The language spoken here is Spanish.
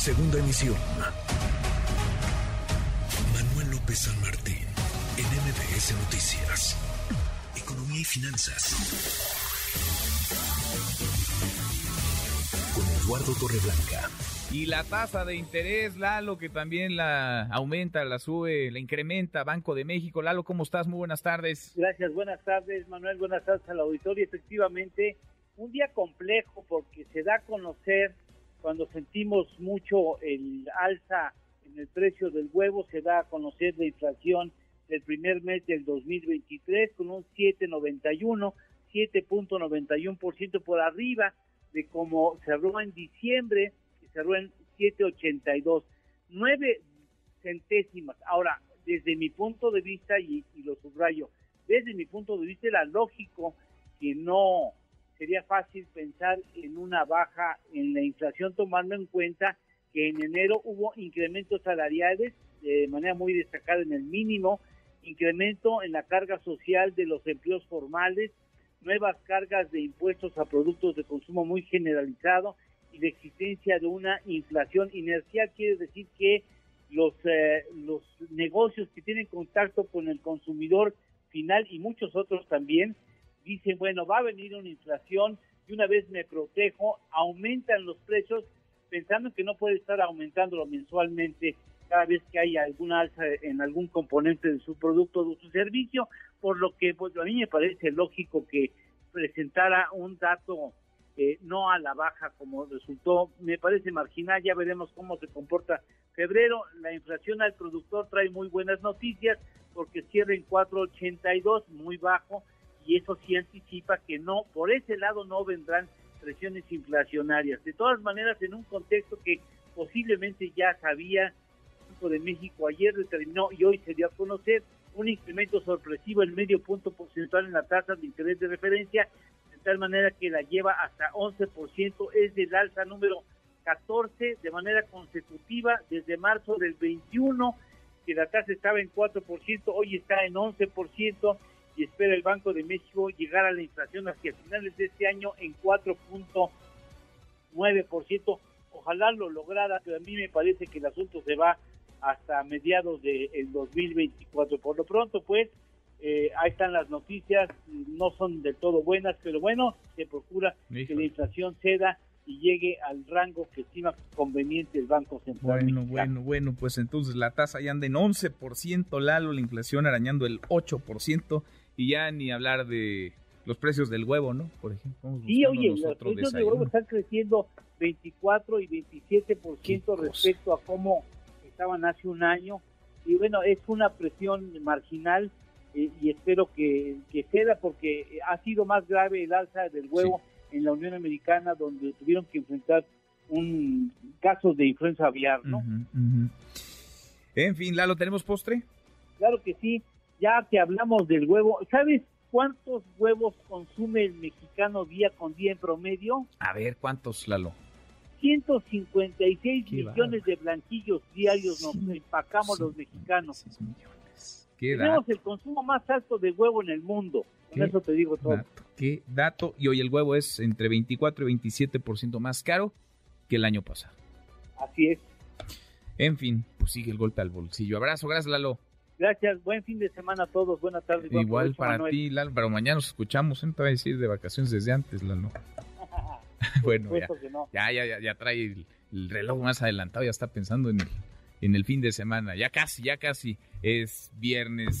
Segunda emisión. Manuel López San Martín, en MBS Noticias. Economía y finanzas. Con Eduardo Torreblanca. Y la tasa de interés, Lalo, que también la aumenta, la sube, la incrementa Banco de México. Lalo, ¿cómo estás? Muy buenas tardes. Gracias, buenas tardes, Manuel. Buenas tardes al auditorio. Efectivamente, un día complejo porque se da a conocer cuando sentimos mucho el alza en el precio del huevo, se da a conocer la inflación del primer mes del 2023 con un 7.91, 7.91% por arriba de como cerró en diciembre, que cerró en 7.82, nueve centésimas. Ahora, desde mi punto de vista, y, y lo subrayo, desde mi punto de vista era lógico que no sería fácil pensar en una baja en la inflación tomando en cuenta que en enero hubo incrementos salariales de manera muy destacada en el mínimo, incremento en la carga social de los empleos formales, nuevas cargas de impuestos a productos de consumo muy generalizado y la existencia de una inflación inercial. Quiere decir que los eh, los negocios que tienen contacto con el consumidor final y muchos otros también dicen, bueno, va a venir una inflación y una vez me protejo, aumentan los precios pensando que no puede estar aumentándolo mensualmente cada vez que hay alguna alza en algún componente de su producto o de su servicio, por lo que pues a mí me parece lógico que presentara un dato eh, no a la baja como resultó, me parece marginal, ya veremos cómo se comporta febrero, la inflación al productor trae muy buenas noticias porque cierra en 4.82, muy bajo, y eso sí anticipa que no, por ese lado no vendrán presiones inflacionarias. De todas maneras, en un contexto que posiblemente ya sabía, el Banco de México ayer determinó y hoy se dio a conocer un incremento sorpresivo en medio punto porcentual en la tasa de interés de referencia, de tal manera que la lleva hasta 11%, es del alza número 14 de manera consecutiva desde marzo del 21, que la tasa estaba en 4%, hoy está en 11%, y espera el Banco de México llegar a la inflación hacia finales de este año en 4.9%. Ojalá lo lograra, pero a mí me parece que el asunto se va hasta mediados del 2024. Por lo pronto, pues, eh, ahí están las noticias, no son del todo buenas, pero bueno, se procura que la inflación ceda y llegue al rango que estima conveniente el Banco Central. Bueno, bueno, bueno, pues entonces la tasa ya anda en 11%, Lalo, la inflación arañando el 8%, y ya ni hablar de los precios del huevo, ¿no? Por ejemplo. Sí, oye, los precios del huevo están creciendo 24 y 27% respecto a cómo estaban hace un año. Y bueno, es una presión marginal eh, y espero que, que ceda porque ha sido más grave el alza del huevo en la Unión Americana donde tuvieron que enfrentar un caso de influenza aviar, ¿no? En fin, ¿Lalo, tenemos postre? Claro que sí ya que hablamos del huevo, ¿sabes cuántos huevos consume el mexicano día con día en promedio? A ver, ¿cuántos, Lalo? 156 millones de blanquillos diarios nos empacamos los mexicanos. Tenemos el consumo más alto de huevo en el mundo. Con eso te digo todo. Qué dato. Y hoy el huevo es entre 24 y 27% más caro que el año pasado. Así es. En fin, pues sigue el golpe al bolsillo. Abrazo, gracias Lalo. Gracias, buen fin de semana a todos, buenas tardes. Igual para ti, Lalo, pero mañana nos escuchamos, ¿eh? te voy a decir de vacaciones desde antes, Lalo. bueno, ya, ya, ya, ya, trae el, reloj más adelantado, ya está pensando en el, en el fin de semana, ya casi, ya casi es viernes.